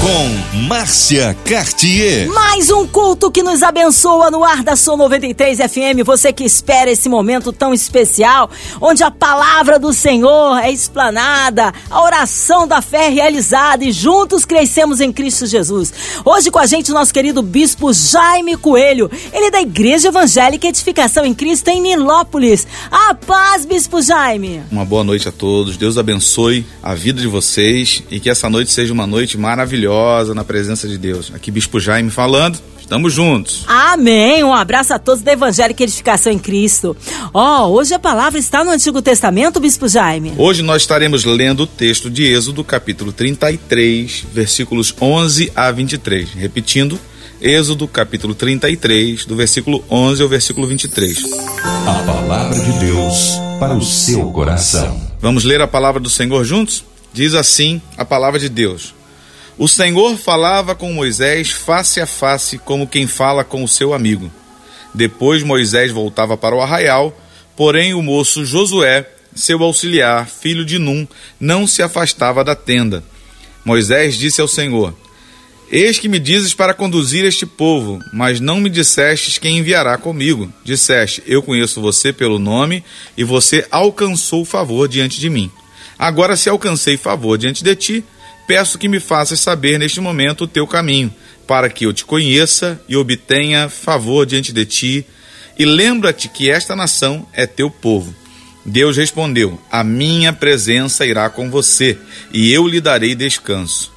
com Márcia Cartier. Mais um culto que nos abençoa no ar da Som 93 FM. Você que espera esse momento tão especial, onde a palavra do Senhor é explanada, a oração da fé é realizada e juntos crescemos em Cristo Jesus. Hoje com a gente o nosso querido bispo Jaime Coelho, ele é da Igreja Evangélica Edificação em Cristo em Nilópolis. A paz, bispo Jaime. Uma boa noite a todos. Deus abençoe a vida de vocês e que essa noite seja uma noite maravilhosa maravilhosa na presença de Deus. Aqui Bispo Jaime falando. Estamos juntos. Amém. Um abraço a todos da Evangélica Edificação em Cristo. Ó, oh, hoje a palavra está no Antigo Testamento, Bispo Jaime. Hoje nós estaremos lendo o texto de Êxodo, capítulo 33, versículos 11 a 23. Repetindo, Êxodo, capítulo 33, do versículo 11 ao versículo 23. A palavra de Deus para o seu coração. Vamos ler a palavra do Senhor juntos? Diz assim a palavra de Deus. O Senhor falava com Moisés face a face, como quem fala com o seu amigo. Depois Moisés voltava para o arraial, porém o moço Josué, seu auxiliar, filho de Num, não se afastava da tenda. Moisés disse ao Senhor: Eis que me dizes para conduzir este povo, mas não me dissestes quem enviará comigo. Disseste: Eu conheço você pelo nome, e você alcançou favor diante de mim. Agora, se alcancei favor diante de ti, peço que me faças saber neste momento o teu caminho, para que eu te conheça e obtenha favor diante de ti. E lembra-te que esta nação é teu povo. Deus respondeu: A minha presença irá com você, e eu lhe darei descanso.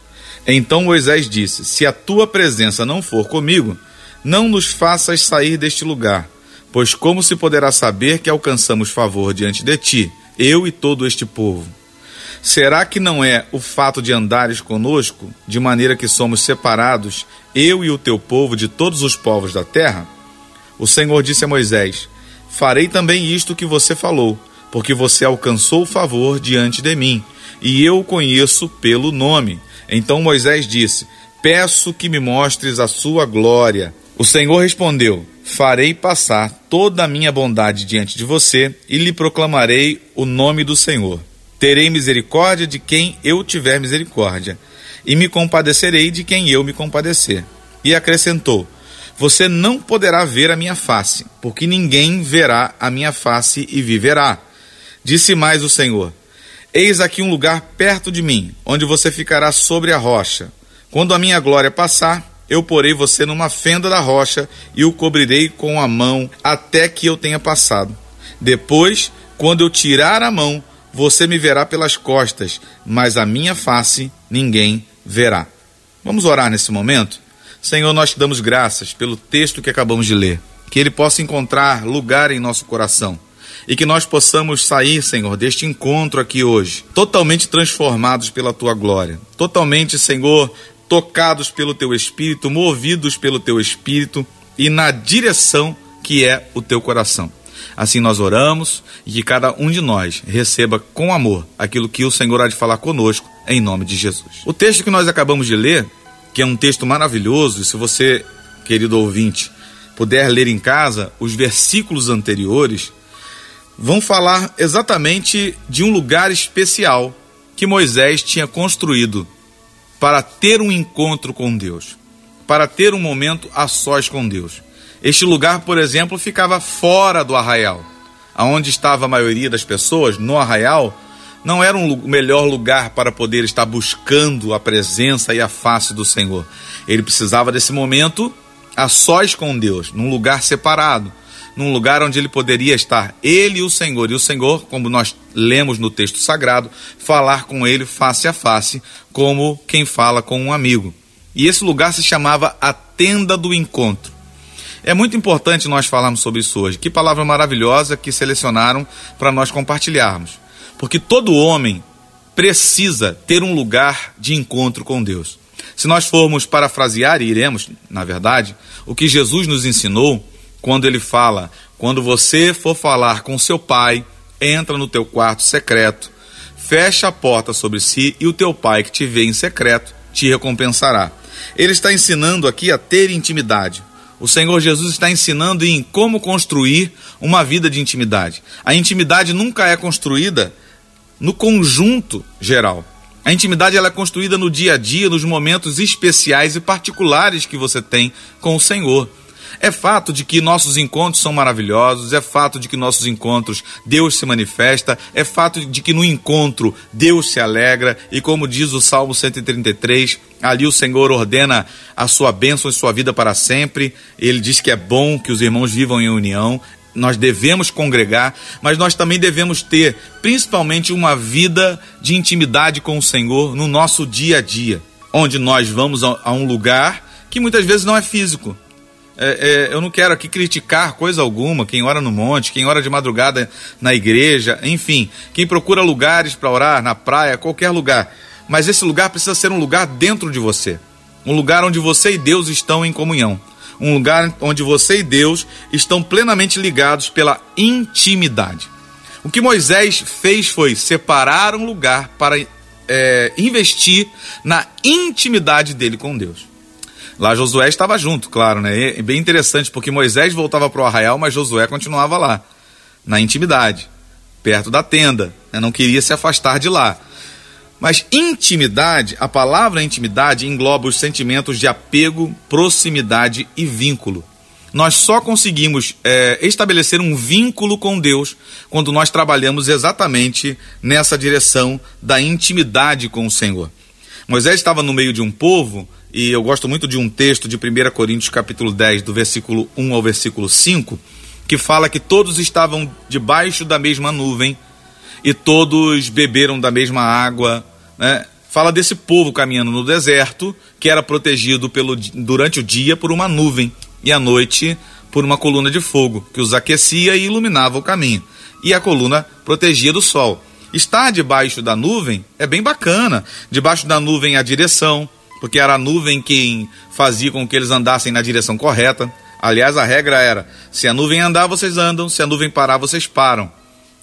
Então Moisés disse: Se a tua presença não for comigo, não nos faças sair deste lugar, pois como se poderá saber que alcançamos favor diante de ti, eu e todo este povo? Será que não é o fato de andares conosco, de maneira que somos separados, eu e o teu povo, de todos os povos da terra? O Senhor disse a Moisés: Farei também isto que você falou, porque você alcançou o favor diante de mim, e eu o conheço pelo nome. Então Moisés disse: Peço que me mostres a sua glória. O Senhor respondeu: Farei passar toda a minha bondade diante de você e lhe proclamarei o nome do Senhor. Terei misericórdia de quem eu tiver misericórdia, e me compadecerei de quem eu me compadecer. E acrescentou: Você não poderá ver a minha face, porque ninguém verá a minha face e viverá. Disse mais o Senhor: Eis aqui um lugar perto de mim, onde você ficará sobre a rocha. Quando a minha glória passar, eu porei você numa fenda da rocha e o cobrirei com a mão até que eu tenha passado. Depois, quando eu tirar a mão, você me verá pelas costas, mas a minha face ninguém verá. Vamos orar nesse momento? Senhor, nós te damos graças pelo texto que acabamos de ler. Que ele possa encontrar lugar em nosso coração. E que nós possamos sair, Senhor, deste encontro aqui hoje, totalmente transformados pela tua glória. Totalmente, Senhor, tocados pelo teu espírito, movidos pelo teu espírito e na direção que é o teu coração. Assim nós oramos e que cada um de nós receba com amor aquilo que o Senhor há de falar conosco, em nome de Jesus. O texto que nós acabamos de ler, que é um texto maravilhoso, e se você, querido ouvinte, puder ler em casa os versículos anteriores, vão falar exatamente de um lugar especial que Moisés tinha construído para ter um encontro com Deus, para ter um momento a sós com Deus. Este lugar, por exemplo, ficava fora do arraial. Aonde estava a maioria das pessoas, no arraial, não era um melhor lugar para poder estar buscando a presença e a face do Senhor. Ele precisava desse momento a sós com Deus, num lugar separado, num lugar onde ele poderia estar ele e o Senhor. E o Senhor, como nós lemos no texto sagrado, falar com ele face a face, como quem fala com um amigo. E esse lugar se chamava a tenda do encontro. É muito importante nós falarmos sobre isso hoje. Que palavra maravilhosa que selecionaram para nós compartilharmos. Porque todo homem precisa ter um lugar de encontro com Deus. Se nós formos parafrasear, e iremos, na verdade, o que Jesus nos ensinou quando ele fala: quando você for falar com seu pai, entra no teu quarto secreto, fecha a porta sobre si e o teu pai que te vê em secreto te recompensará. Ele está ensinando aqui a ter intimidade o Senhor Jesus está ensinando em como construir uma vida de intimidade. A intimidade nunca é construída no conjunto geral. A intimidade ela é construída no dia a dia, nos momentos especiais e particulares que você tem com o Senhor. É fato de que nossos encontros são maravilhosos, é fato de que nossos encontros Deus se manifesta, é fato de que no encontro Deus se alegra, e como diz o Salmo 133, ali o Senhor ordena a sua bênção e sua vida para sempre. Ele diz que é bom que os irmãos vivam em união, nós devemos congregar, mas nós também devemos ter, principalmente, uma vida de intimidade com o Senhor no nosso dia a dia, onde nós vamos a, um lugar que muitas vezes não é físico. É, é, eu não quero aqui criticar coisa alguma, quem ora no monte, quem ora de madrugada na igreja, enfim, quem procura lugares para orar, na praia, qualquer lugar. Mas esse lugar precisa ser um lugar dentro de você, um lugar onde você e Deus estão em comunhão um lugar onde você e Deus estão plenamente ligados pela intimidade. O que Moisés fez foi separar um lugar para é, investir na intimidade dele com Deus. Lá Josué estava junto, claro, né? É bem interessante porque Moisés voltava para o arraial, mas Josué continuava lá, na intimidade, perto da tenda, né? não queria se afastar de lá. Mas intimidade, a palavra intimidade engloba os sentimentos de apego, proximidade e vínculo. Nós só conseguimos é, estabelecer um vínculo com Deus quando nós trabalhamos exatamente nessa direção da intimidade com o Senhor. Moisés estava no meio de um povo, e eu gosto muito de um texto de 1 Coríntios capítulo 10, do versículo 1 ao versículo 5, que fala que todos estavam debaixo da mesma nuvem e todos beberam da mesma água, né? Fala desse povo caminhando no deserto, que era protegido pelo, durante o dia por uma nuvem e à noite por uma coluna de fogo, que os aquecia e iluminava o caminho. E a coluna protegia do sol. Estar debaixo da nuvem é bem bacana. Debaixo da nuvem a direção, porque era a nuvem quem fazia com que eles andassem na direção correta. Aliás, a regra era: se a nuvem andar, vocês andam, se a nuvem parar, vocês param.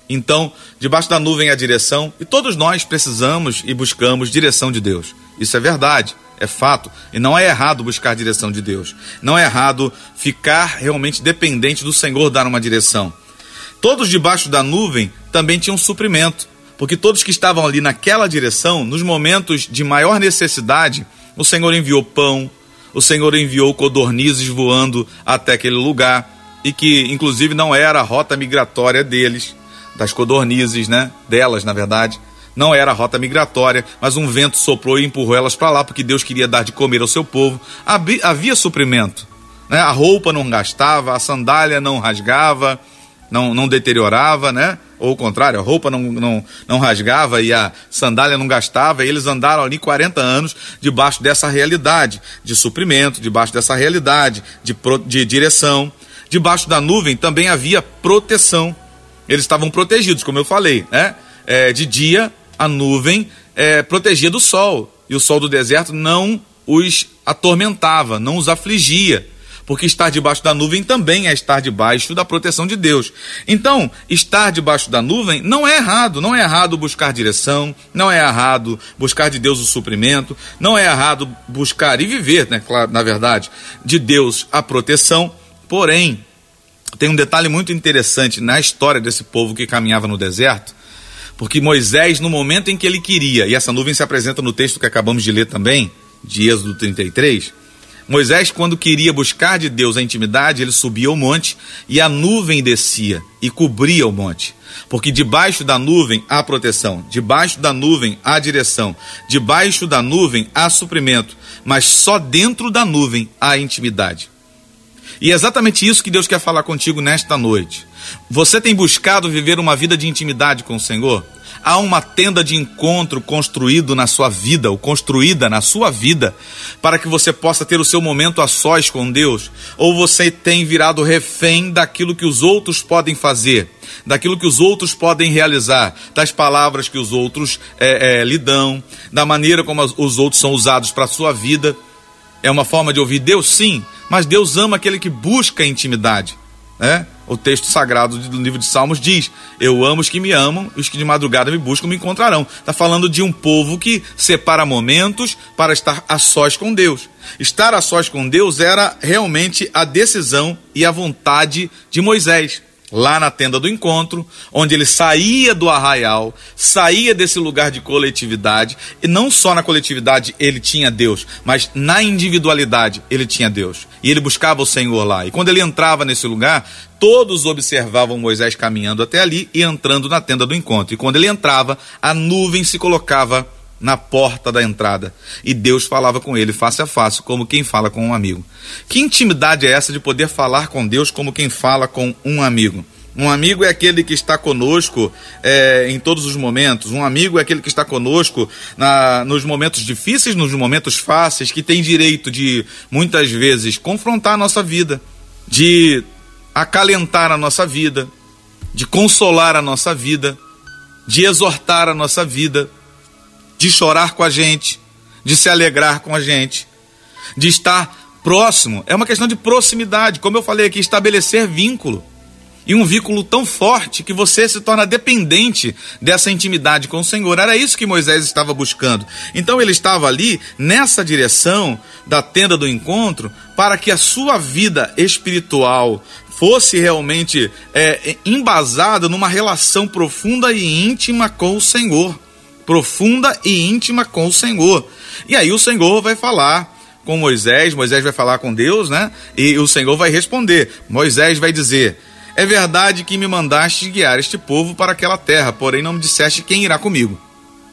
Então, debaixo da nuvem a direção, e todos nós precisamos e buscamos direção de Deus. Isso é verdade, é fato, e não é errado buscar direção de Deus. Não é errado ficar realmente dependente do Senhor dar uma direção. Todos debaixo da nuvem também tinham suprimento, porque todos que estavam ali naquela direção, nos momentos de maior necessidade, o Senhor enviou pão, o Senhor enviou codornizes voando até aquele lugar, e que inclusive não era a rota migratória deles das codornizes, né? Delas, na verdade. Não era a rota migratória, mas um vento soprou e empurrou elas para lá porque Deus queria dar de comer ao seu povo. Havia suprimento. Né? A roupa não gastava, a sandália não rasgava, não, não deteriorava, né? Ou o contrário, a roupa não, não, não rasgava e a sandália não gastava. E eles andaram ali 40 anos debaixo dessa realidade de suprimento, debaixo dessa realidade de, de direção. Debaixo da nuvem também havia proteção. Eles estavam protegidos, como eu falei, né? É, de dia, a nuvem é, protegia do sol, e o sol do deserto não os atormentava, não os afligia, porque estar debaixo da nuvem também é estar debaixo da proteção de Deus. Então, estar debaixo da nuvem não é errado, não é errado buscar direção, não é errado buscar de Deus o suprimento, não é errado buscar e viver, né, claro, na verdade, de Deus a proteção, porém, tem um detalhe muito interessante na história desse povo que caminhava no deserto, porque Moisés, no momento em que ele queria, e essa nuvem se apresenta no texto que acabamos de ler também, de Êxodo 33, Moisés, quando queria buscar de Deus a intimidade, ele subia ao monte e a nuvem descia e cobria o monte. Porque debaixo da nuvem há proteção, debaixo da nuvem há direção, debaixo da nuvem há suprimento, mas só dentro da nuvem há intimidade. E é exatamente isso que Deus quer falar contigo nesta noite. Você tem buscado viver uma vida de intimidade com o Senhor? Há uma tenda de encontro construído na sua vida, ou construída na sua vida, para que você possa ter o seu momento a sós com Deus? Ou você tem virado refém daquilo que os outros podem fazer, daquilo que os outros podem realizar, das palavras que os outros é, é, lhe dão, da maneira como os outros são usados para a sua vida? É uma forma de ouvir Deus, sim, mas Deus ama aquele que busca intimidade. Né? O texto sagrado do livro de Salmos diz: Eu amo os que me amam, os que de madrugada me buscam me encontrarão. Está falando de um povo que separa momentos para estar a sós com Deus. Estar a sós com Deus era realmente a decisão e a vontade de Moisés lá na tenda do encontro, onde ele saía do arraial, saía desse lugar de coletividade, e não só na coletividade ele tinha Deus, mas na individualidade ele tinha Deus. E ele buscava o Senhor lá. E quando ele entrava nesse lugar, todos observavam Moisés caminhando até ali e entrando na tenda do encontro. E quando ele entrava, a nuvem se colocava na porta da entrada. E Deus falava com ele face a face, como quem fala com um amigo. Que intimidade é essa de poder falar com Deus como quem fala com um amigo? Um amigo é aquele que está conosco é, em todos os momentos. Um amigo é aquele que está conosco na, nos momentos difíceis, nos momentos fáceis, que tem direito de, muitas vezes, confrontar a nossa vida, de acalentar a nossa vida, de consolar a nossa vida, de exortar a nossa vida de chorar com a gente, de se alegrar com a gente, de estar próximo. É uma questão de proximidade, como eu falei aqui, estabelecer vínculo. E um vínculo tão forte que você se torna dependente dessa intimidade com o Senhor. Era isso que Moisés estava buscando. Então ele estava ali nessa direção da tenda do encontro para que a sua vida espiritual fosse realmente é, embasada numa relação profunda e íntima com o Senhor profunda e íntima com o Senhor. E aí o Senhor vai falar com Moisés, Moisés vai falar com Deus, né? E o Senhor vai responder. Moisés vai dizer: É verdade que me mandaste guiar este povo para aquela terra, porém não me disseste quem irá comigo.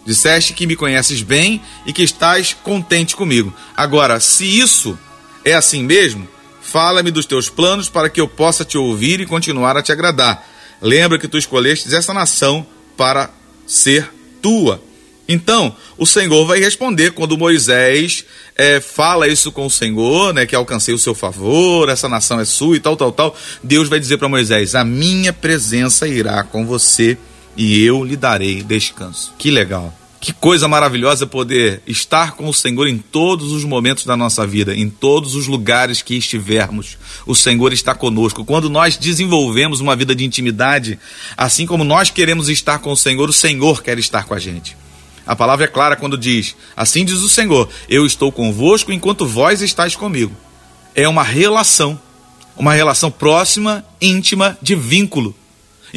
Disseste que me conheces bem e que estás contente comigo. Agora, se isso é assim mesmo, fala-me dos teus planos para que eu possa te ouvir e continuar a te agradar. Lembra que tu escolhestes essa nação para ser tua. Então, o Senhor vai responder quando Moisés é, fala isso com o Senhor, né, que alcancei o seu favor, essa nação é sua e tal, tal, tal. Deus vai dizer para Moisés: A minha presença irá com você e eu lhe darei descanso. Que legal. Que coisa maravilhosa poder estar com o Senhor em todos os momentos da nossa vida, em todos os lugares que estivermos. O Senhor está conosco. Quando nós desenvolvemos uma vida de intimidade, assim como nós queremos estar com o Senhor, o Senhor quer estar com a gente. A palavra é clara quando diz: Assim diz o Senhor, eu estou convosco enquanto vós estáis comigo. É uma relação, uma relação próxima, íntima, de vínculo.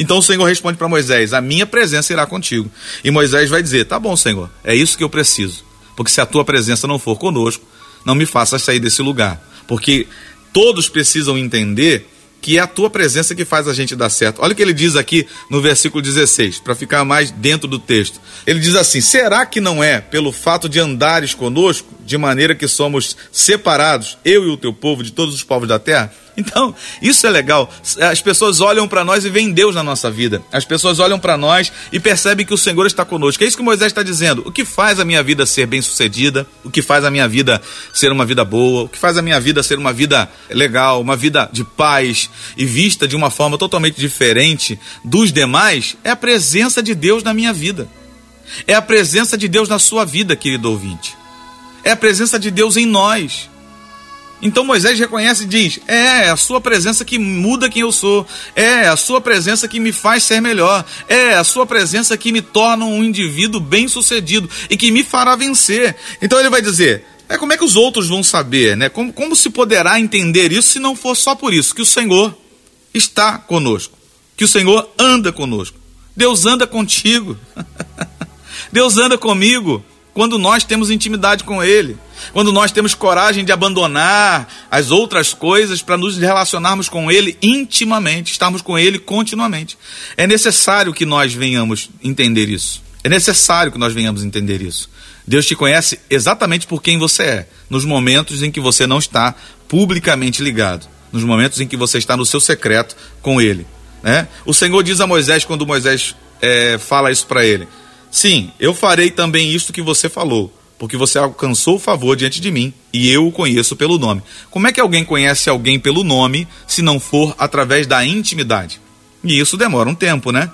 Então o Senhor responde para Moisés: A minha presença irá contigo. E Moisés vai dizer: Tá bom, Senhor, é isso que eu preciso. Porque se a tua presença não for conosco, não me faça sair desse lugar. Porque todos precisam entender que é a tua presença que faz a gente dar certo. Olha o que ele diz aqui no versículo 16, para ficar mais dentro do texto. Ele diz assim: Será que não é pelo fato de andares conosco, de maneira que somos separados, eu e o teu povo, de todos os povos da terra? Então, isso é legal. As pessoas olham para nós e veem Deus na nossa vida. As pessoas olham para nós e percebem que o Senhor está conosco. É isso que Moisés está dizendo. O que faz a minha vida ser bem-sucedida? O que faz a minha vida ser uma vida boa? O que faz a minha vida ser uma vida legal, uma vida de paz e vista de uma forma totalmente diferente dos demais? É a presença de Deus na minha vida. É a presença de Deus na sua vida, querido ouvinte. É a presença de Deus em nós. Então Moisés reconhece e diz: É, é a sua presença que muda quem eu sou. É a sua presença que me faz ser melhor. É a sua presença que me torna um indivíduo bem-sucedido e que me fará vencer. Então ele vai dizer: é como é que os outros vão saber, né? Como, como se poderá entender isso se não for só por isso que o Senhor está conosco, que o Senhor anda conosco. Deus anda contigo. Deus anda comigo quando nós temos intimidade com Ele. Quando nós temos coragem de abandonar as outras coisas para nos relacionarmos com Ele intimamente, estarmos com Ele continuamente. É necessário que nós venhamos entender isso. É necessário que nós venhamos entender isso. Deus te conhece exatamente por quem você é, nos momentos em que você não está publicamente ligado, nos momentos em que você está no seu secreto com Ele. Né? O Senhor diz a Moisés, quando Moisés é, fala isso para ele: Sim, eu farei também isto que você falou porque você alcançou o favor diante de mim e eu o conheço pelo nome. Como é que alguém conhece alguém pelo nome se não for através da intimidade? E isso demora um tempo, né?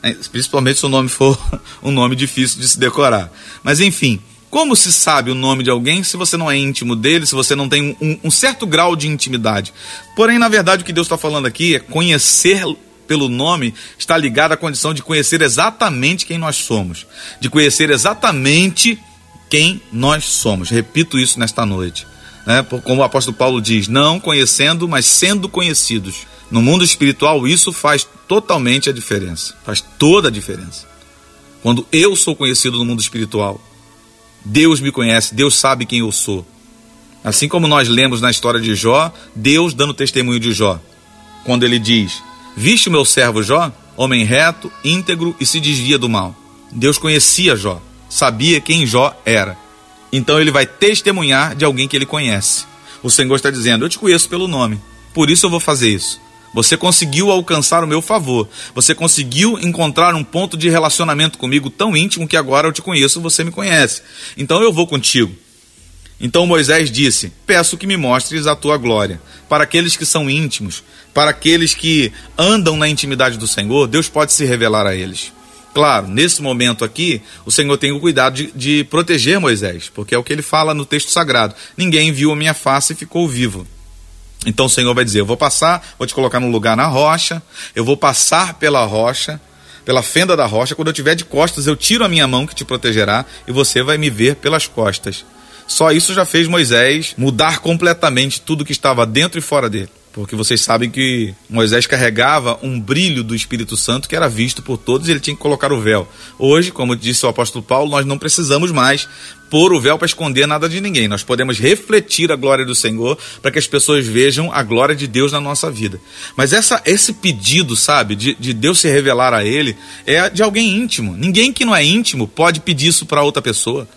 É, principalmente se o nome for um nome difícil de se decorar. Mas enfim, Como se sabe o nome de alguém se você não é íntimo dele, se você não tem um, um certo grau de intimidade? Porém, na verdade, o que Deus está falando aqui é conhecer pelo nome está ligado à condição de conhecer exatamente quem nós somos, de conhecer exatamente quem nós somos. Repito isso nesta noite. Né? Como o apóstolo Paulo diz, não conhecendo, mas sendo conhecidos. No mundo espiritual, isso faz totalmente a diferença. Faz toda a diferença. Quando eu sou conhecido no mundo espiritual, Deus me conhece, Deus sabe quem eu sou. Assim como nós lemos na história de Jó, Deus dando testemunho de Jó, quando ele diz: Viste o meu servo Jó, homem reto, íntegro e se desvia do mal. Deus conhecia Jó, sabia quem Jó era. Então ele vai testemunhar de alguém que ele conhece. O Senhor está dizendo: Eu te conheço pelo nome, por isso eu vou fazer isso. Você conseguiu alcançar o meu favor. Você conseguiu encontrar um ponto de relacionamento comigo tão íntimo que agora eu te conheço, você me conhece. Então eu vou contigo. Então Moisés disse: Peço que me mostres a tua glória. Para aqueles que são íntimos, para aqueles que andam na intimidade do Senhor, Deus pode se revelar a eles. Claro, nesse momento aqui, o Senhor tem o cuidado de, de proteger Moisés, porque é o que ele fala no texto sagrado: Ninguém viu a minha face e ficou vivo. Então o Senhor vai dizer: Eu vou passar, vou te colocar num lugar na rocha, eu vou passar pela rocha, pela fenda da rocha. Quando eu tiver de costas, eu tiro a minha mão que te protegerá e você vai me ver pelas costas. Só isso já fez Moisés mudar completamente tudo que estava dentro e fora dele. Porque vocês sabem que Moisés carregava um brilho do Espírito Santo que era visto por todos e ele tinha que colocar o véu. Hoje, como disse o apóstolo Paulo, nós não precisamos mais pôr o véu para esconder nada de ninguém. Nós podemos refletir a glória do Senhor para que as pessoas vejam a glória de Deus na nossa vida. Mas essa, esse pedido, sabe, de, de Deus se revelar a ele, é de alguém íntimo. Ninguém que não é íntimo pode pedir isso para outra pessoa.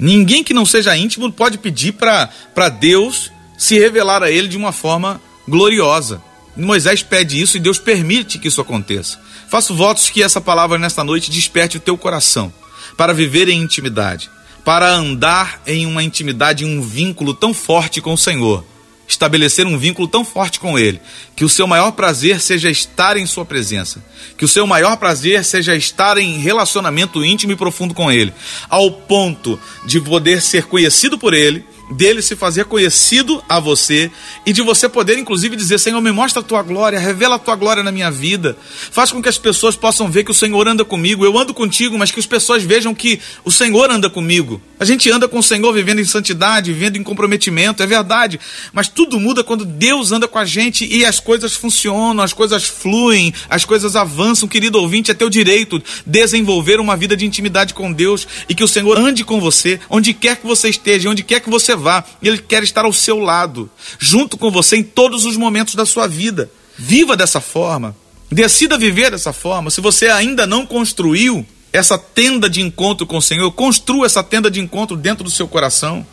Ninguém que não seja íntimo pode pedir para Deus se revelar a ele de uma forma gloriosa. Moisés pede isso e Deus permite que isso aconteça. Faço votos que essa palavra nesta noite desperte o teu coração para viver em intimidade, para andar em uma intimidade, em um vínculo tão forte com o Senhor, estabelecer um vínculo tão forte com Ele, que o seu maior prazer seja estar em Sua presença, que o seu maior prazer seja estar em relacionamento íntimo e profundo com Ele, ao ponto de poder ser conhecido por Ele dele se fazer conhecido a você e de você poder, inclusive, dizer: Senhor, me mostra a tua glória, revela a tua glória na minha vida. Faz com que as pessoas possam ver que o Senhor anda comigo. Eu ando contigo, mas que as pessoas vejam que o Senhor anda comigo. A gente anda com o Senhor vivendo em santidade, vivendo em comprometimento, é verdade. Mas tudo muda quando Deus anda com a gente e as coisas funcionam, as coisas fluem, as coisas avançam. Querido ouvinte, é teu direito desenvolver uma vida de intimidade com Deus e que o Senhor ande com você, onde quer que você esteja, onde quer que você vá, Ele quer estar ao seu lado, junto com você em todos os momentos da sua vida. Viva dessa forma, decida viver dessa forma. Se você ainda não construiu essa tenda de encontro com o Senhor, construa essa tenda de encontro dentro do seu coração.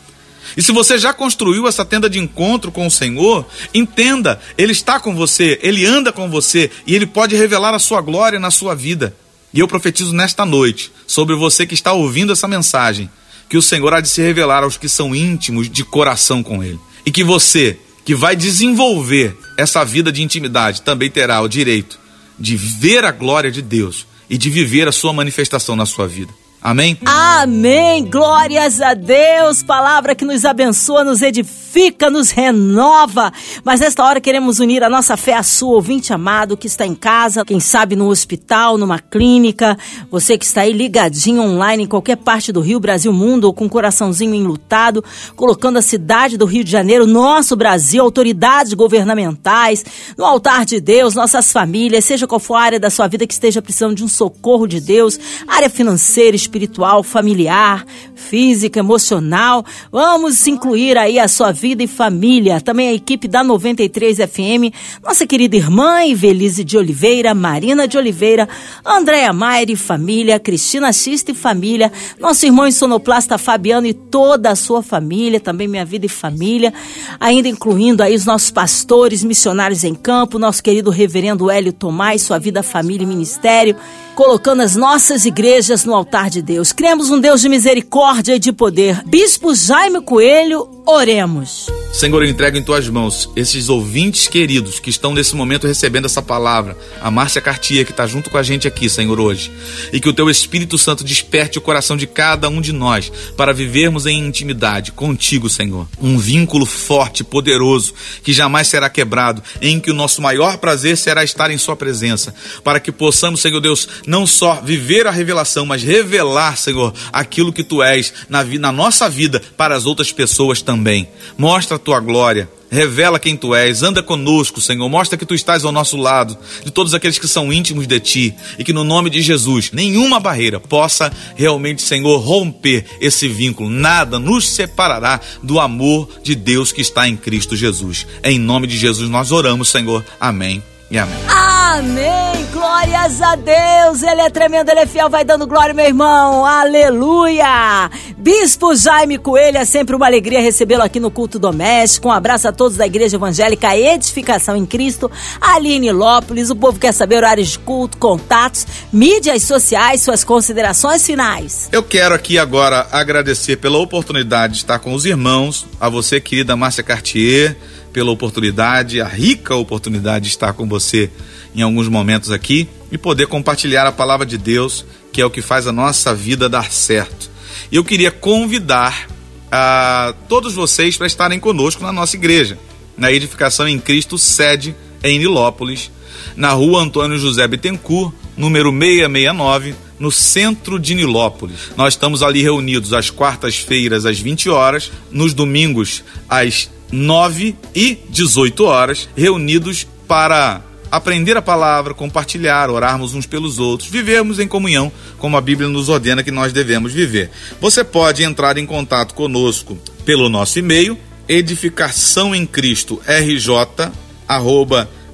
E se você já construiu essa tenda de encontro com o Senhor, entenda, Ele está com você, Ele anda com você e Ele pode revelar a sua glória na sua vida. E eu profetizo nesta noite sobre você que está ouvindo essa mensagem que o Senhor há de se revelar aos que são íntimos de coração com Ele. E que você, que vai desenvolver essa vida de intimidade, também terá o direito de ver a glória de Deus e de viver a sua manifestação na sua vida. Amém? Amém. Glórias a Deus. Palavra que nos abençoa, nos edifica, nos renova. Mas nesta hora queremos unir a nossa fé à sua, ouvinte amado, que está em casa, quem sabe no hospital, numa clínica. Você que está aí ligadinho online em qualquer parte do Rio, Brasil, mundo, ou com o coraçãozinho enlutado, colocando a cidade do Rio de Janeiro, nosso Brasil, autoridades governamentais, no altar de Deus, nossas famílias, seja qual for a área da sua vida que esteja precisando de um socorro de Deus, área financeira, espiritual, familiar, física, emocional. Vamos incluir aí a sua vida e família. Também a equipe da 93 FM, nossa querida irmã Ivelise de Oliveira, Marina de Oliveira, Andréa Maier e família, Cristina Xista e família, nosso irmão sonoplasta Fabiano e toda a sua família, também minha vida e família, ainda incluindo aí os nossos pastores, missionários em campo, nosso querido reverendo Hélio Tomás, sua vida, família e ministério, colocando as nossas igrejas no altar de Deus. Cremos um Deus de misericórdia e de poder. Bispo Jaime Coelho, Oremos. Senhor, eu entrego em tuas mãos esses ouvintes queridos que estão nesse momento recebendo essa palavra. A Márcia Cartier, que está junto com a gente aqui, Senhor, hoje. E que o teu Espírito Santo desperte o coração de cada um de nós para vivermos em intimidade contigo, Senhor. Um vínculo forte, poderoso, que jamais será quebrado, em que o nosso maior prazer será estar em Sua presença. Para que possamos, Senhor Deus, não só viver a revelação, mas revelar, Senhor, aquilo que tu és na, na nossa vida para as outras pessoas também. Mostra a tua glória. Revela quem tu és, anda conosco, Senhor. Mostra que tu estás ao nosso lado, de todos aqueles que são íntimos de ti, e que no nome de Jesus, nenhuma barreira possa realmente, Senhor, romper esse vínculo. Nada nos separará do amor de Deus que está em Cristo Jesus. Em nome de Jesus nós oramos, Senhor. Amém e amém. Amém. Glórias a Deus. Ele é tremendo, ele é fiel. Vai dando glória, meu irmão. Aleluia. Bispo Jaime Coelho, é sempre uma alegria recebê-lo aqui no culto doméstico. Um abraço a todos da Igreja Evangélica Edificação em Cristo, Aline Lópolis. O povo quer saber horários de culto, contatos, mídias sociais, suas considerações finais. Eu quero aqui agora agradecer pela oportunidade de estar com os irmãos, a você, querida Márcia Cartier pela oportunidade, a rica oportunidade de estar com você em alguns momentos aqui e poder compartilhar a palavra de Deus, que é o que faz a nossa vida dar certo. Eu queria convidar a todos vocês para estarem conosco na nossa igreja, na Edificação em Cristo, sede em Nilópolis, na rua Antônio José Bittencourt, número 669, no centro de Nilópolis. Nós estamos ali reunidos às quartas-feiras às 20 horas, nos domingos às 9 e 18 horas, reunidos para aprender a palavra, compartilhar, orarmos uns pelos outros, vivermos em comunhão, como a Bíblia nos ordena que nós devemos viver. Você pode entrar em contato conosco pelo nosso e-mail, edificação em Cristo rj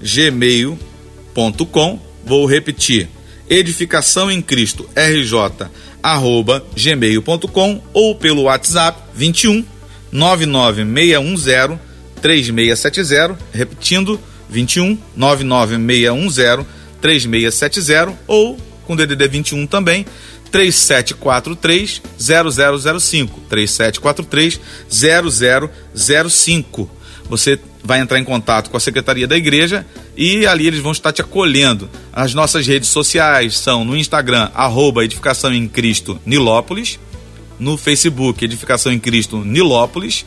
gmail.com. Vou repetir: edificação em Cristo rj gmail.com ou pelo WhatsApp 21 99610 3670, repetindo 21 99610 3670 ou com DDD 21 também 3743 0005 3743 0005. Você vai entrar em contato com a secretaria da igreja e ali eles vão estar te acolhendo. As nossas redes sociais são no Instagram, arroba Edificação em Cristo Nilópolis, no Facebook Edificação em Cristo Nilópolis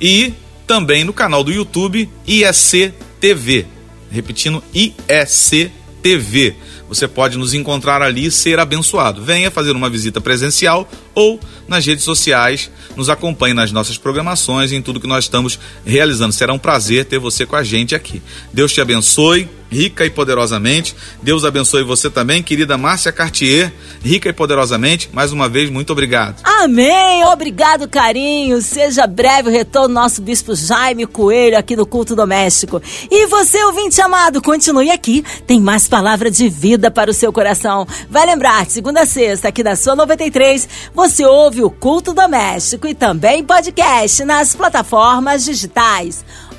e também no canal do YouTube IEC TV. Repetindo, IEC TV. Você pode nos encontrar ali e ser abençoado. Venha fazer uma visita presencial ou nas redes sociais, nos acompanhe nas nossas programações em tudo que nós estamos realizando. Será um prazer ter você com a gente aqui. Deus te abençoe rica e poderosamente. Deus abençoe você também, querida Márcia Cartier, rica e poderosamente. Mais uma vez, muito obrigado. Amém. Obrigado, carinho. Seja breve o retorno nosso bispo Jaime Coelho aqui no culto doméstico. E você, ouvinte amado, continue aqui. Tem mais palavra de vida para o seu coração. Vai lembrar, segunda a sexta, aqui na sua 93, você ouve o culto doméstico e também podcast nas plataformas digitais.